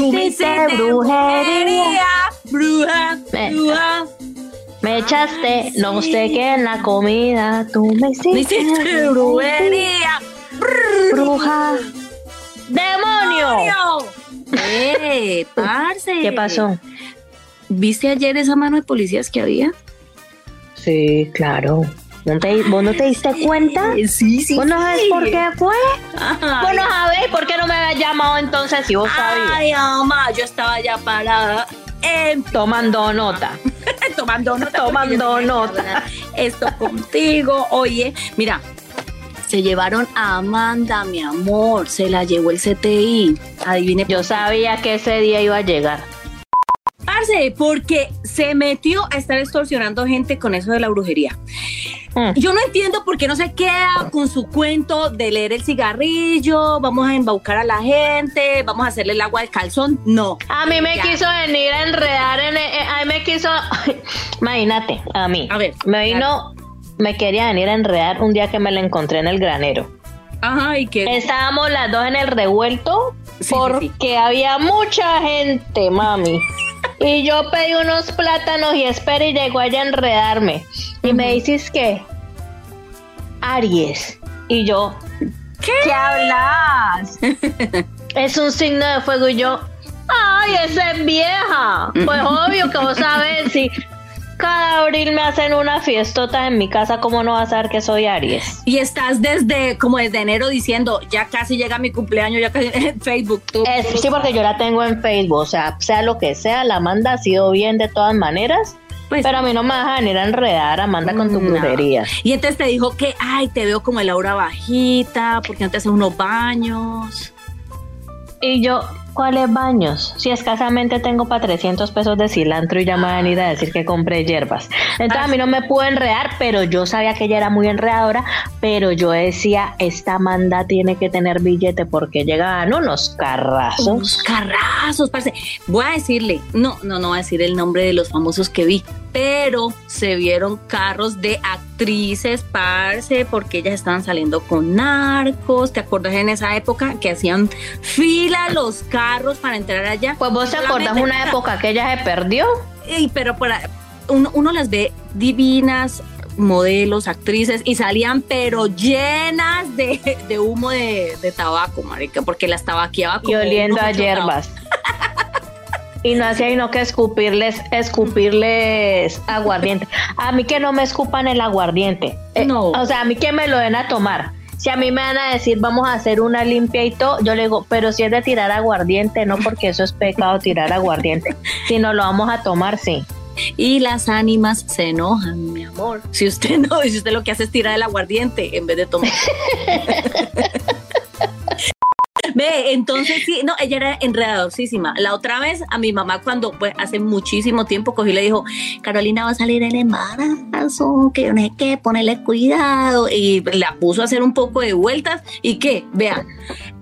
Me hiciste brujería. Bruja, Me- bruja. Me echaste no sé qué en la comida. Tú me Me hiciste hiciste brujería. bruja. ¡Demonio! ¡Eh, parce! ¿Qué pasó? ¿Viste ayer esa mano de policías que había? Sí, claro. ¿No te- ¿Vos no te diste cuenta? Eh, Sí, sí. ¿Vos no sabes sí. por qué fue? Ay, Vos no sabés por qué no me habías llamado entonces si vos sabías. Ay, mamá, yo estaba ya parada en Tomando nota. tomando nota. Tomando nota. Esto contigo. Oye, mira, se llevaron a Amanda, mi amor. Se la llevó el CTI. Adivine. Yo sabía que ese día iba a llegar. Parce, porque se metió a estar extorsionando gente con eso de la brujería. Mm. Yo no entiendo por qué no se queda con su cuento de leer el cigarrillo, vamos a embaucar a la gente, vamos a hacerle el agua al calzón. No. A mí me Ya. quiso venir a enredar en... eh, a mí me quiso... Imagínate, a mí. A ver. Me vino... Me quería venir a enredar un día que me la encontré en el granero. Ajá, y que. Estábamos las dos en el revuelto Sí, sí, porque sí. había mucha gente, mami. Y yo pedí unos plátanos y espera y llegó ella a enredarme. Y me dices que Aries. Y yo, ¿qué, hablas? es un signo de fuego y yo, ay, esa es vieja. Pues obvio que vos sabes si cada abril me hacen una fiestota en mi casa, ¿cómo no vas a saber que soy Aries? Y estás desde, como desde enero diciendo, ya casi llega mi cumpleaños, ya casi en Facebook. Tú, Es- sí, porque yo la tengo en Facebook, o sea, sea lo que sea, la Amanda ha sido bien de todas maneras, Pues- pero a mí no me vas a venir a enredar, Amanda, con tu No. brujería. Y entonces te dijo que, ay, te veo como el aura bajita, porque no te haces unos baños. Y yo, ¿cuáles baños? Si escasamente tengo para 300 pesos de cilantro y ya me van a venir a decir que compré hierbas. Entonces a mí no me pudo enredar, pero yo sabía que ella era muy enredadora, pero yo decía, esta Amanda tiene que tener billete porque llegaban unos carrazos. Unos carrazos, parce. Voy a decirle, no, no, no voy a decir el nombre de los famosos que vi, pero se vieron carros de actrices, parce, porque ellas estaban saliendo con narcos. ¿Te acuerdas en esa época que hacían fila los carros para entrar allá? Pues vos te acordás una para- época que ella se perdió. Ey, pero para, uno, uno las ve divinas, modelos, actrices, y salían pero llenas de, de humo de, de tabaco, marica, porque las tabaqueaba como y oliendo a hierbas. Y no hacía sino que escupirles, escupirles aguardiente. A mí que no me escupan el aguardiente. Eh, No. O sea, a mí que me lo den a tomar. Si a mí me van a decir vamos a hacer una limpia y todo, yo le digo, pero si es de tirar aguardiente, no porque eso es pecado tirar aguardiente. Si no lo vamos a tomar, sí. Y las ánimas se enojan, mi amor. Si usted no, si usted lo que hace es tirar el aguardiente en vez de tomar. Entonces sí, no, ella era enredadorcísima. La otra vez a mi mamá cuando pues hace muchísimo tiempo cogí y le dijo, Carolina va a salir el embarazo, que no sé qué, ponele cuidado. Y la puso a hacer un poco de vueltas. ¿Y qué? Vean,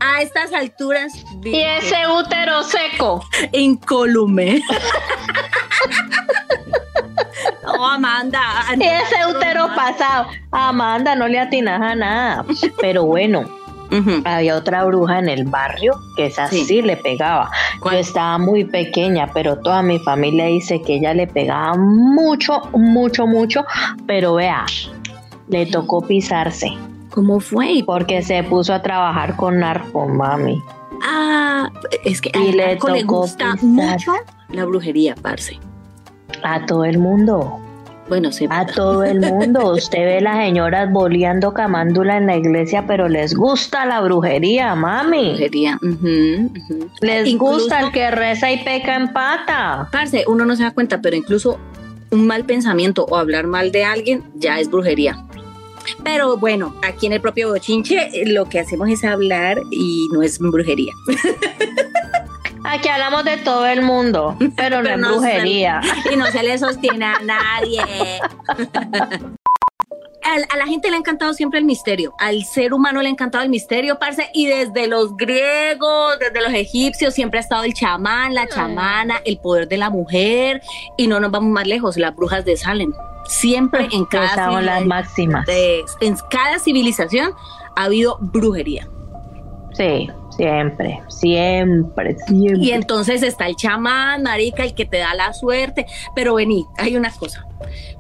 a estas alturas... Y ese útero seco. incólume. No, Amanda. Ese útero pasado. Amanda, no le atinas a nada. Pero bueno, Había otra bruja en el barrio que esa Sí. sí, le pegaba. ¿Cuál? Yo estaba muy pequeña, pero toda mi familia dice que ella le pegaba mucho, mucho, mucho. Pero vea, le tocó pisarse ¿Cómo fue? porque se puso a trabajar con narco, mami. Ah, es que Y al le narco le tocó gusta mucho la brujería, parce. A todo el mundo, Bueno, a todo el mundo. Usted ve las señoras boleando camándula en la iglesia, pero les gusta la brujería, mami. brujería. Les Incluso- gusta el que reza y peca en pata. Parce, uno no se da cuenta, pero incluso un mal pensamiento o hablar mal de alguien ya es brujería. Pero bueno, aquí en el propio bochinche eh, lo que hacemos es hablar y no es brujería. Aquí hablamos de todo el mundo, pero no es se- brujería. y no se le sostiene a nadie. A la gente le ha encantado siempre el misterio. Al ser humano le ha encantado el misterio, parce. Y desde los griegos, desde los egipcios, siempre ha estado el chamán, la chamana, el poder de la mujer. Y no nos vamos más lejos, las brujas de Salem. Siempre en cada, las máximas. de- en cada civilización ha habido brujería. Sí, siempre, siempre, siempre. Y entonces está el chamán, marica, el que te da la suerte. Pero vení, hay una cosa.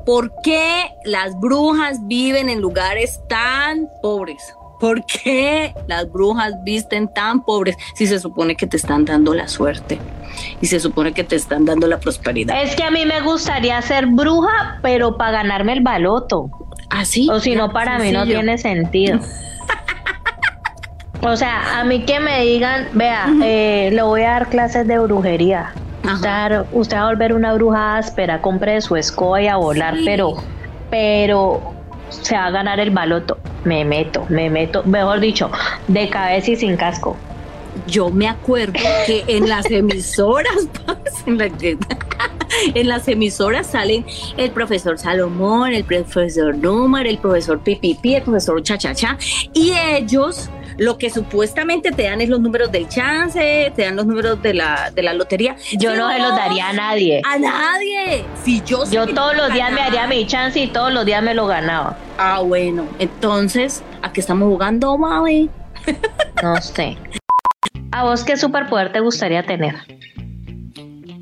¿Por qué las brujas viven en lugares tan pobres? ¿Por qué las brujas visten tan pobres si se supone que te están dando la suerte? Y se supone que te están dando la prosperidad. Es que a mí me gustaría ser bruja, pero para ganarme el baloto. Así. O si no, para mí no tiene sentido. O sea, a mí que me digan, vea, eh, le voy a dar clases de brujería. Usted, usted va a volver una bruja áspera, compre su escoba y a volar, Sí. pero, pero se va a ganar el baloto. Me meto, me meto, mejor dicho, de cabeza y sin casco. Yo me acuerdo que en las emisoras, en, la que- en las emisoras salen el profesor Salomón, el profesor Número, el profesor Pipipi, el profesor Chachacha, y ellos lo que supuestamente te dan es los números del chance, te dan los números de la, de la lotería. Yo no se los daría a nadie. A nadie. Si yo Yo todos los días me haría mi chance y todos los días me lo ganaba. Ah, bueno. Entonces, ¿a qué estamos jugando, mami? No sé. ¿A vos qué superpoder te gustaría tener?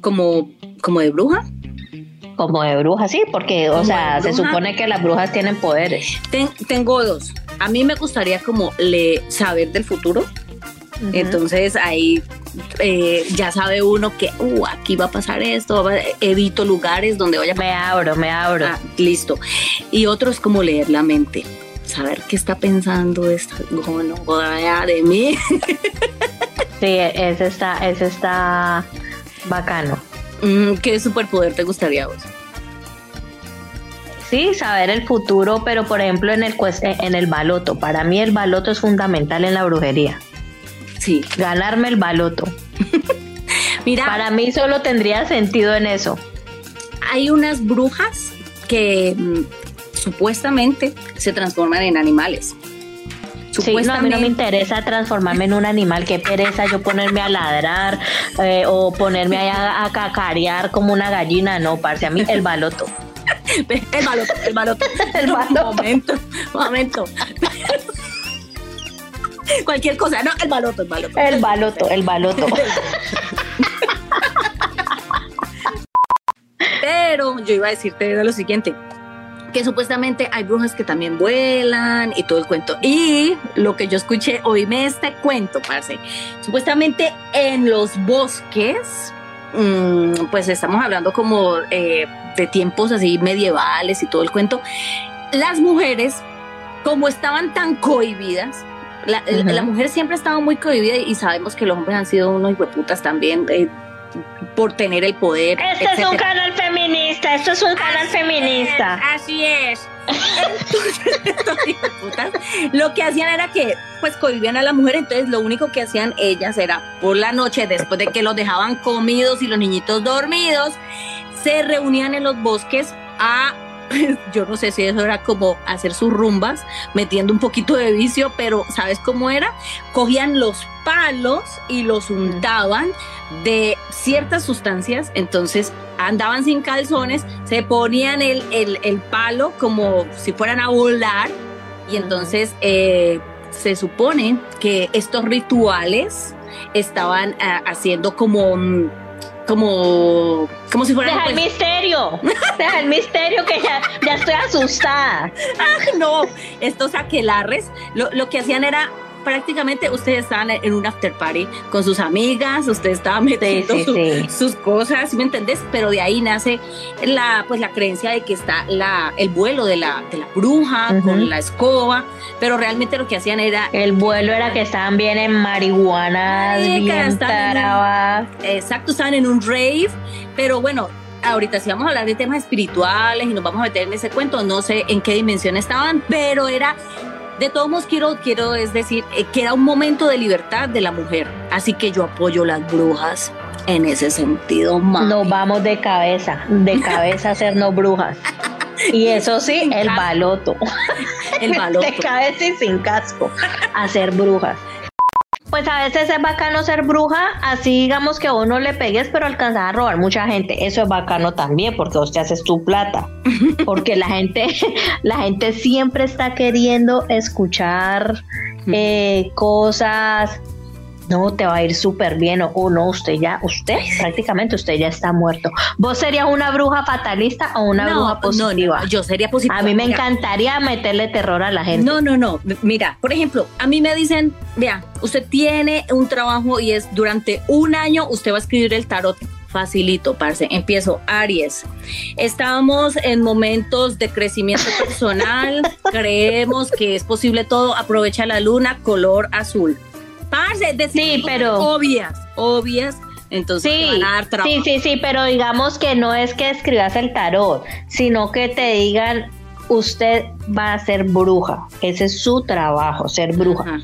Como, como de bruja. Como de bruja, sí, porque, o sea, se supone que las brujas tienen poderes. Ten- tengo dos. A mí me gustaría como le saber del futuro. Entonces ahí eh, ya sabe uno que uh, aquí va a pasar esto, va a- evito lugares donde vaya a Me abro, me abro. Ah, listo. Y otro es como leer la mente. Saber qué está pensando esta no joda de mí. Sí, ese está, ese está bacano. Mm, ¿Qué superpoder te gustaría a vos? Sí, saber el futuro, pero por ejemplo en el cues- en el baloto. Para mí el baloto es fundamental en la brujería. Sí. Ganarme el baloto. Mira, Para mí solo tendría sentido en eso. hay unas brujas que mm, supuestamente se transforman en animales. Sí, no, a mí no me interesa transformarme en un animal, qué pereza yo ponerme a ladrar eh, o ponerme a cacarear como una gallina, no, parce, a mí el baloto. El baloto, el baloto. El No, baloto. Momento, momento. Cualquier cosa, no, el baloto, el baloto. El baloto, el baloto. Pero yo iba a decirte lo siguiente. Que supuestamente hay brujas que también vuelan y todo el cuento. Y lo que yo escuché, oíme este cuento, parce. Supuestamente en los bosques, pues estamos hablando como eh, de tiempos así medievales y todo el cuento. Las mujeres, como estaban tan cohibidas, la, mujer siempre ha estado muy cohibida y sabemos que los hombres han sido unos hijueputas también eh, por tener el poder. Este es un canal feminista, esto es un canal feminista. Así es. Entonces, lo que hacían era que, pues, cohibían a la mujer. Entonces, lo único que hacían ellas era por la noche, después de que los dejaban comidos y los niñitos dormidos, se reunían en los bosques a. Yo no sé si eso era como hacer sus rumbas, metiendo un poquito de vicio, pero ¿sabes cómo era? Cogían los palos y los untaban de ciertas sustancias, entonces andaban sin calzones, se ponían el, el- el palo como si fueran a volar y entonces eh, se supone que estos rituales estaban ah, haciendo como como como si fueran Deja el pues, misterio, deja el misterio que ya, ya estoy asustada. no, estos aquelarres lo, lo que hacían era prácticamente ustedes estaban en un after party con sus amigas, ustedes estaban metiendo sí, su- sí. sus cosas, ¿sí ¿me entendés? Pero de ahí nace la pues la creencia de que está la el vuelo de la de la bruja con la escoba, pero realmente lo que hacían era El vuelo era que estaban bien en marihuana, bien estaban en- exacto, estaban en un rave, pero bueno, ahorita si vamos a hablar de temas espirituales y nos vamos a meter en ese cuento, no sé en qué dimensión estaban, pero era De todos modos, quiero, quiero es decir eh, que era un momento de libertad de la mujer. Así que yo apoyo las brujas en ese sentido, mami. Nos vamos de cabeza, de cabeza a hacernos brujas. Y eso sí, el baloto. El baloto. De cabeza y sin casco. A ser brujas. Pues a veces es bacano ser bruja, así digamos que a uno le pegues, pero alcanzas a robar mucha gente. Eso es bacano también, porque vos te haces tu plata. Porque la gente, la gente siempre está queriendo escuchar eh, cosas. No, te va a ir súper bien. O oh, no, usted ya, usted prácticamente usted ya está muerto. ¿Vos serías una bruja fatalista o una bruja no, positiva? no, yo sería positiva. A mí me encantaría meterle terror a la gente. No, no, no. Mira, por ejemplo, a mí me dicen, vea, usted tiene un trabajo y es durante un año usted va a escribir el tarot. Facilito, parce. Empiezo, Aries. Estamos en momentos de crecimiento personal. Creemos que es posible todo. Aprovecha la luna, color azul. Parce, decir Sí, pero- obvias, obvias. Entonces te Sí, van a dar trabajo. sí, sí, sí, pero digamos que no es que escribas el tarot, sino que te digan, usted va a ser bruja. Ese es su trabajo, ser bruja. Ajá.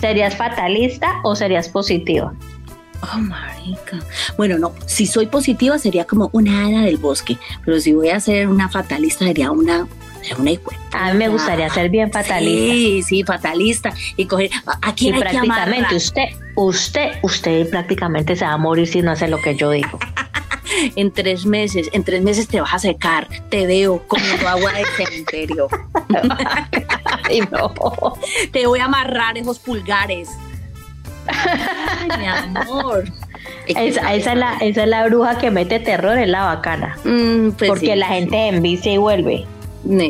¿Serías fatalista o serías positiva? Oh, marica. Bueno, no, si soy positiva sería como una hada del bosque, pero si voy a ser una fatalista sería una, una A mí me gustaría ser bien fatalista. Sí, sí, fatalista. Y coger, ¿a a Y quién hay que prácticamente usted, usted, usted prácticamente se va a morir si no hace lo que yo digo. En tres meses, en tres meses te vas a secar, te veo comiendo agua del cementerio. Ay, no. Te voy a amarrar esos pulgares. Ay, mi amor. Esa, esa es la, esa es la bruja que mete terror, es la bacana. Mm, pues porque sí. la gente envicia y vuelve.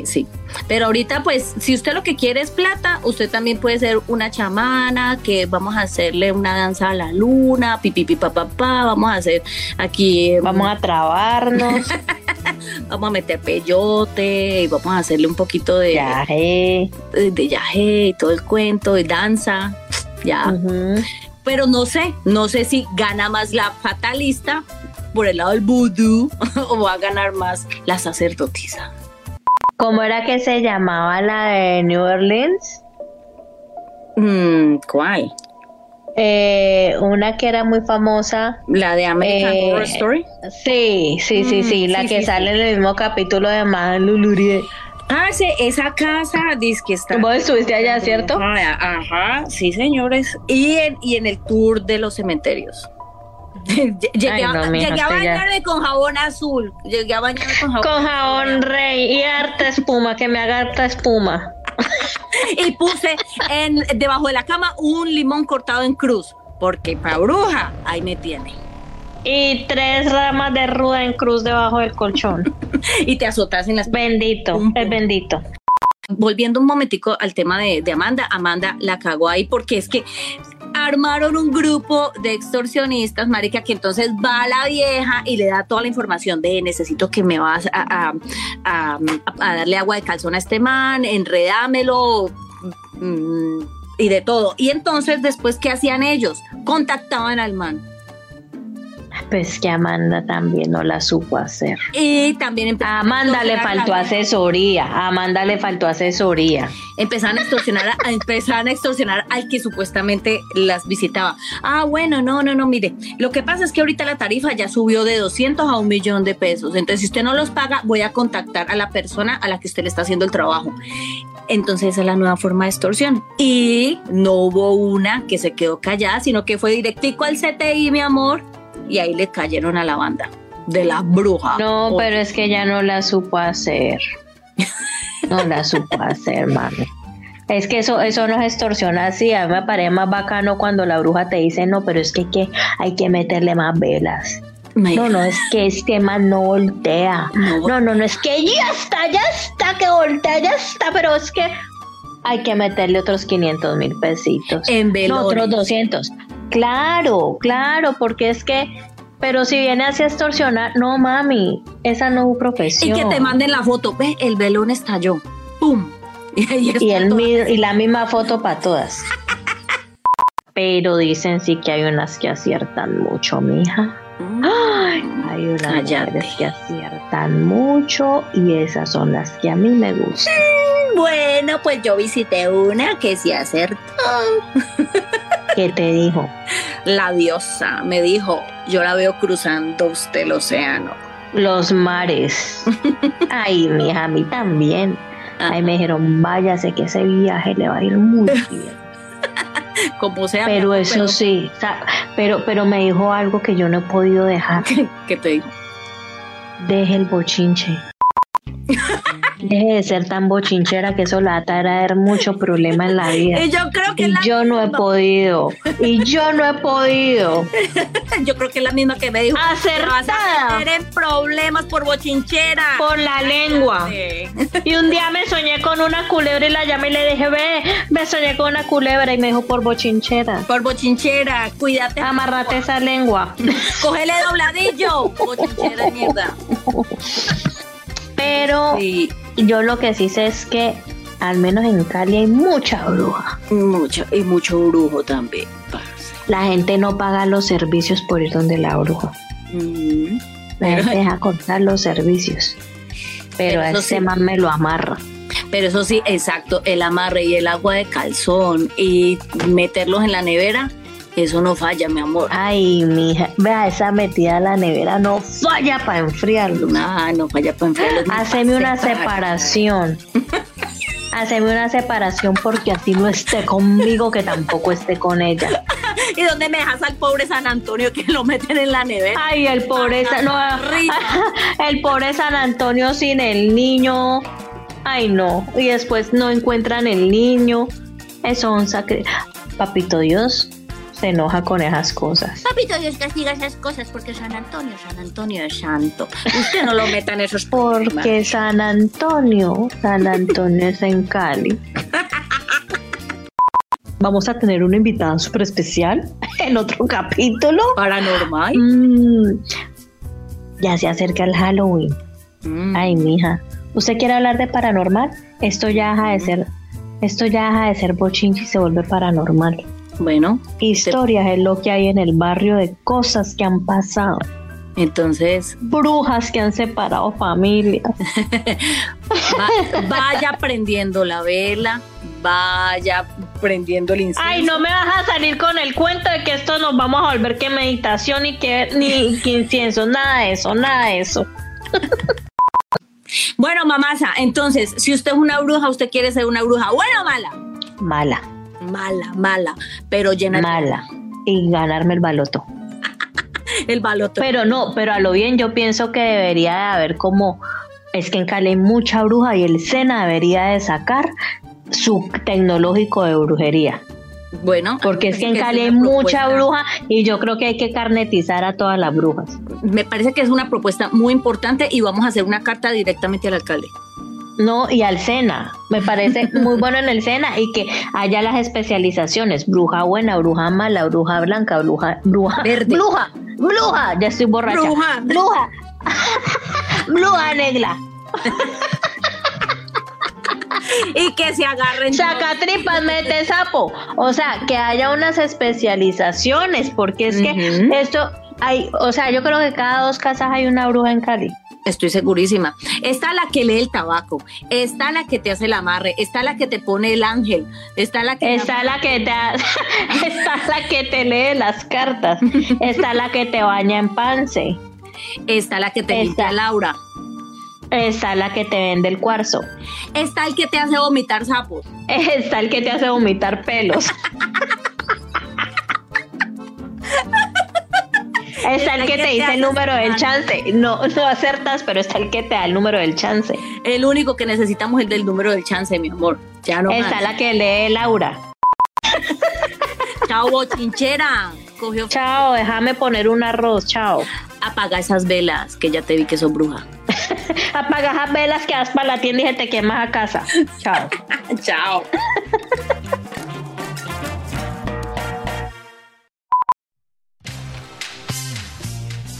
Sí, pero ahorita pues si usted lo que quiere es plata, usted también puede ser una chamana, que vamos a hacerle una danza a la luna, pipi pipi pa, pa, pa, vamos a hacer aquí, eh, Vamos a trabarnos. vamos a meter peyote y vamos a hacerle un poquito de, Viaje. de, yaje y todo el cuento, de danza, ya. Pero no sé, no sé si gana más la fatalista por el lado del vudú o va a ganar más la sacerdotisa. ¿Cómo era que se llamaba la de New Orleans? Mm, ¿Cuál? Eh, una que era muy famosa. ¿La de American Eh, Horror Story? Sí, sí, sí, Mm, sí, la sí, que sí, sale sí. en el mismo capítulo de Madame Lulurie. Ah, sí, esa casa dice que está. Vos estuviste allá, ¿cierto? Ajá, ajá, sí, señores. Y en, y en el tour de los cementerios. Llegué Ay, a, no, mija, llegué a usted ya- bañarme con jabón azul. Llegué a bañarme con jabón Con jabón rey y harta espuma, que me haga harta espuma. Y puse en, debajo de la cama un limón cortado en cruz. Porque pa' bruja, ahí me tiene. Y tres ramas de ruda en cruz debajo del colchón. Y te azotas en las Bendito, Un es bendito. volviendo un momentico al tema de, de Amanda, Amanda la cagó ahí porque es que armaron un grupo de extorsionistas, marica, que entonces va a la vieja y le da toda la información de necesito que me vas a, a- darle agua de calzón a este man, enredámelo mm, y de todo. Y entonces después, ¿qué hacían ellos? Contactaban al man. Pues que Amanda también no la supo hacer. Y también A Amanda le a faltó la- asesoría. A Amanda le faltó asesoría. empezaron a extorsionar, a, empezaron a extorsionar al que supuestamente las visitaba. Ah, bueno, no, no, no, mire, lo que pasa es que ahorita la tarifa ya subió de 200 a un millón de pesos. Entonces, si usted no los paga, voy a contactar a la persona a la que usted le está haciendo el trabajo. Entonces, esa es la nueva forma de extorsión. Y no hubo una que se quedó callada, sino que fue directico al CTI, mi amor, y ahí le cayeron a la banda de la bruja. No, pero es que ella no la supo hacer. No la supo hacer, mami. Es que eso, eso no es extorsión así. A mí me parece más bacano cuando la bruja te dice, no, pero es que, hay que hay que meterle más velas. No, no, es que este man no voltea. No. No, no, no, es que ya está, ya está, que voltea, ya está, pero es que hay que meterle otros 500 mil pesitos. En No, otros velones. 200. Claro, claro, porque es que, pero si viene así a extorsionar, no mami, esa no es Y profesión. que te manden la foto. Ve, el velón estalló. ¡Pum! Y, ahí y, está el, y la misma foto para todas. Pero dicen sí que hay unas que aciertan mucho, mija. Ay, hay unas Cállate. mujeres que aciertan mucho y esas son las que a mí me gustan. Bueno, pues yo visité una que se acertó. ¿Qué te dijo? La diosa me dijo, yo la veo cruzando usted el océano. Los mares. Ay, mija, a mí también. Ay, me dijeron, váyase que ese viaje le va a ir muy bien. Como sea. Pero eso sí, pero, pero me dijo algo que yo no he podido dejar. ¿Qué te dijo? Deje el bochinche. Deje de ser tan bochinchera que eso le va a traer mucho problema en la vida. Y yo creo que Y la yo no he podido. Y yo no he podido. Yo creo que es la misma que me dijo. Vas Acertada. en problemas por bochinchera. Por la lengua. Y un día me soñé con una culebra y la llamé y le dije, ve, me soñé con una culebra y me dijo por bochinchera. Por bochinchera, cuídate. Amarrate esa lengua. Cógele dobladillo. Bochinchera mierda. Pero Sí, yo lo que sí sé es que al menos en Cali hay mucha bruja. mucho, y mucho brujo también, parce. La gente no paga los servicios por ir donde la bruja. Mm. La gente deja contar los servicios. Pero Pero a ese sí. man me lo amarra. Pero eso sí, exacto, el amarre y el agua de calzón y meterlos en la nevera, eso no falla, mi amor. Ay, mija, vea esa metida a la nevera, no falla para enfriarlo. Ah, no falla para pa' Haceme una separación. Haceme una separación porque así no esté conmigo, que tampoco esté con ella. ¿Y dónde me dejas al pobre San Antonio que lo meten en la nevera? Ay, el pobre, Sa- no, el pobre San Antonio sin el niño. Ay, no. Y después no encuentran el niño. Eso es un sacre. Papito Dios se enoja con esas cosas. Papito Dios castiga esas cosas porque San Antonio, San Antonio es santo. Usted no lo meta en esos problemas. Porque San Antonio, San Antonio es en Cali. Vamos a tener una invitada súper especial en otro capítulo. Paranormal. Mm, ya se acerca el Halloween. Mm. Ay, mija. ¿Usted quiere hablar de paranormal? Esto ya deja de ser, esto ya deja de ser bochinche y se vuelve paranormal. Bueno, Historias es lo que hay en el barrio de cosas que han pasado. entonces Brujas que han separado familias. va- vaya prendiendo la vela, vaya prendiendo el incienso. Ay, no me vas a salir con el cuento de que esto nos vamos a volver que meditación y que ni que incienso, nada de eso, nada de eso. Bueno, mamasa, entonces, si usted es una bruja, usted quiere ser una bruja buena o mala. Mala, Mala, mala, pero llena mala. Y ganarme el baloto. el baloto. Pero no, pero a lo bien yo pienso que debería de haber como, es que en Cali hay mucha bruja y el SENA debería de sacar su tecnológico de brujería. Bueno, Porque es que en Cali hay mucha bruja y yo creo que hay que carnetizar a todas las brujas. Me parece que es una propuesta muy importante y vamos a hacer una carta directamente al alcalde. No, y al SENA. Me parece muy bueno en el SENA y que haya las especializaciones. Bruja buena, bruja mala, bruja blanca, bruja, bruja, Verde. bruja, bruja, ya estoy borracha. Bruja. bruja, bruja negra. Y que se agarren. Saca tripas, mete sapo. O sea, que haya unas especializaciones, porque es que esto hay, o sea, yo creo que cada dos casas hay una bruja en Cali. Estoy segurísima. Está la que lee el tabaco, está la que te hace el amarre, está la que te pone el ángel, está la que Está la que te ha- está la que te lee las cartas, está la que te baña en pance, está la que te Está. Laura, está la que te vende el cuarzo, está el que te hace vomitar sapos. está el que te hace vomitar pelos. Está el que te dice el número del chance. No, no acertas, pero está el que te da el número del chance. El único que necesitamos es el del número del chance, mi amor. Ya no Está más. la que lee Laura. Chao, bochinchera. Cogió. Chao, déjame poner un arroz, chao. Apaga esas velas, que ya te vi que sos bruja. Apaga esas velas que vas para la tienda y se te quemas a casa. Chao. Chao.